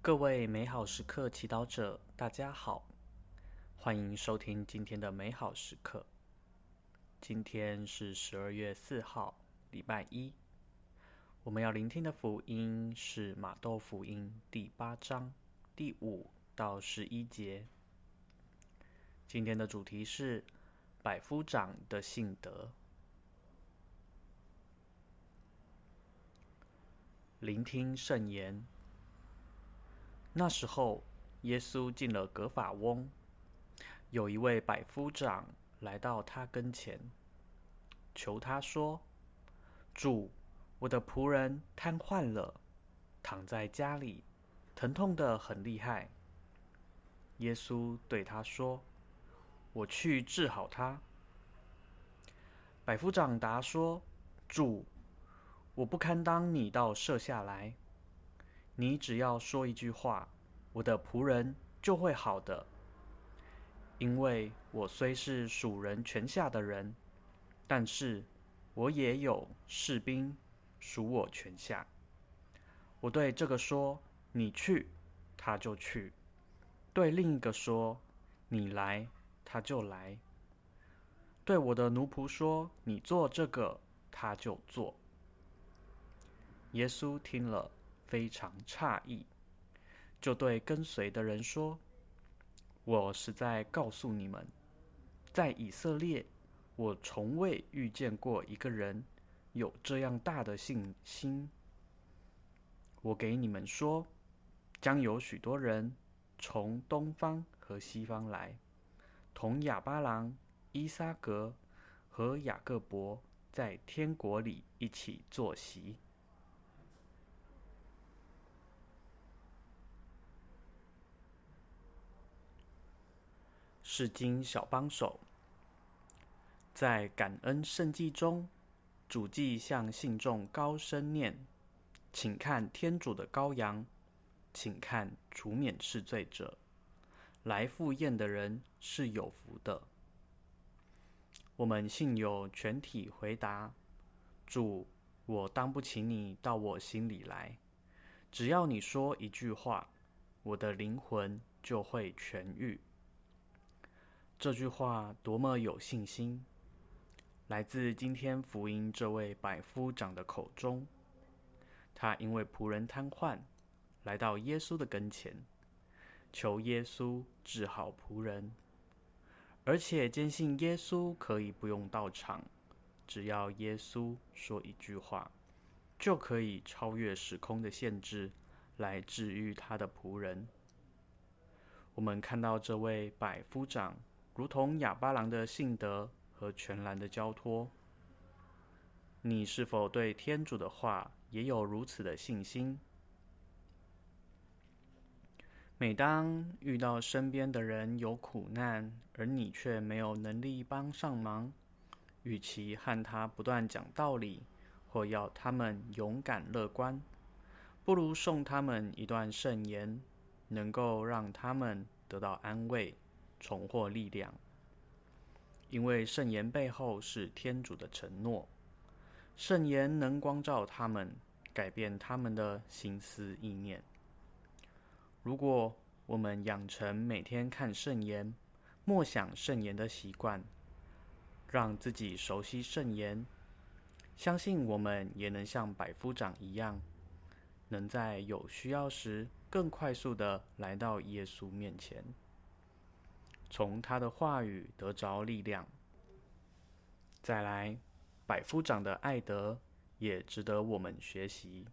各位美好时刻祈祷者，大家好，欢迎收听今天的美好时刻。今天是十二月四号，礼拜一。我们要聆听的福音是马窦福音第八章第五到十一节。今天的主题是百夫长的信德。聆听圣言。那时候，耶稣进了格法翁，有一位百夫长来到他跟前，求他说：“主，我的仆人瘫痪了，躺在家里，疼痛得很厉害。”耶稣对他说：“我去治好他。”百夫长答说：“主，我不堪当你到舍下来。”你只要说一句话，我的仆人就会好的。因为我虽是属人权下的人，但是我也有士兵属我权下。我对这个说：“你去”，他就去；对另一个说：“你来”，他就来；对我的奴仆说：“你做这个”，他就做。耶稣听了。非常诧异，就对跟随的人说：“我实在告诉你们，在以色列，我从未遇见过一个人有这样大的信心。我给你们说，将有许多人从东方和西方来，同亚巴郎、依撒格和雅各伯在天国里一起坐席。”圣经小帮手，在感恩圣祭中，主祭向信众高声念：“请看天主的羔羊，请看除免世罪者，来赴宴的人是有福的。”我们信友全体回答：“主，我当不起你到我心里来，只要你说一句话，我的灵魂就会痊愈。”这句话多么有信心！来自今天福音这位百夫长的口中。他因为仆人瘫痪，来到耶稣的跟前，求耶稣治好仆人，而且坚信耶稣可以不用到场，只要耶稣说一句话，就可以超越时空的限制，来治愈他的仆人。我们看到这位百夫长。如同哑巴郎的信德和全然的交托，你是否对天主的话也有如此的信心？每当遇到身边的人有苦难，而你却没有能力帮上忙，与其和他不断讲道理，或要他们勇敢乐观，不如送他们一段圣言，能够让他们得到安慰。重获力量，因为圣言背后是天主的承诺，圣言能光照他们，改变他们的心思意念。如果我们养成每天看圣言、默想圣言的习惯，让自己熟悉圣言，相信我们也能像百夫长一样，能在有需要时更快速地来到耶稣面前。从他的话语得着力量。再来，百夫长的爱德也值得我们学习。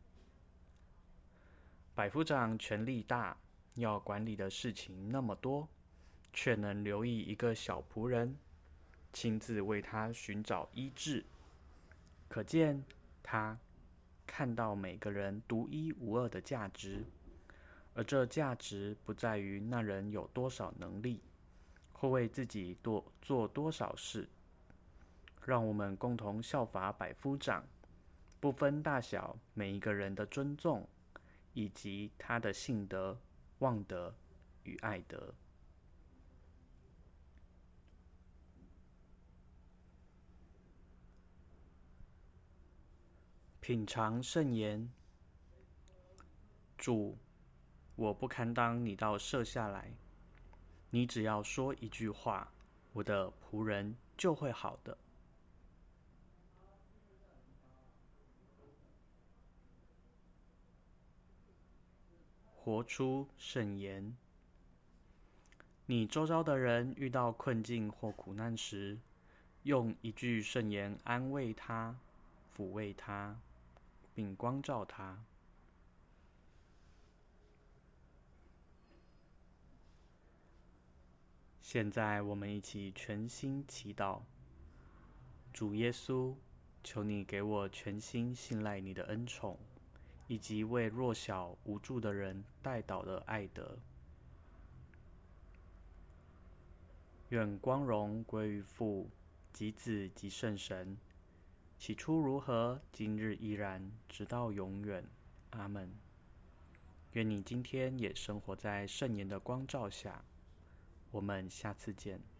百夫长权力大，要管理的事情那么多，却能留意一个小仆人，亲自为他寻找医治，可见他看到每个人独一无二的价值，而这价值不在于那人有多少能力。或为自己多做多少事，让我们共同效法百夫长，不分大小，每一个人的尊重，以及他的信德、望德与爱德。品尝圣言，主，我不堪当你到舍下来。你只要说一句话，我的仆人就会好的。活出圣言。你周遭的人遇到困境或苦难时，用一句圣言安慰他、抚慰他，并光照他。现在，我们一起全心祈祷。主耶稣，求你给我全心信赖你的恩宠，以及为弱小无助的人代祷的爱德。愿光荣归于父、及子、及圣神。起初如何，今日依然，直到永远。阿门。愿你今天也生活在圣言的光照下。我们下次见。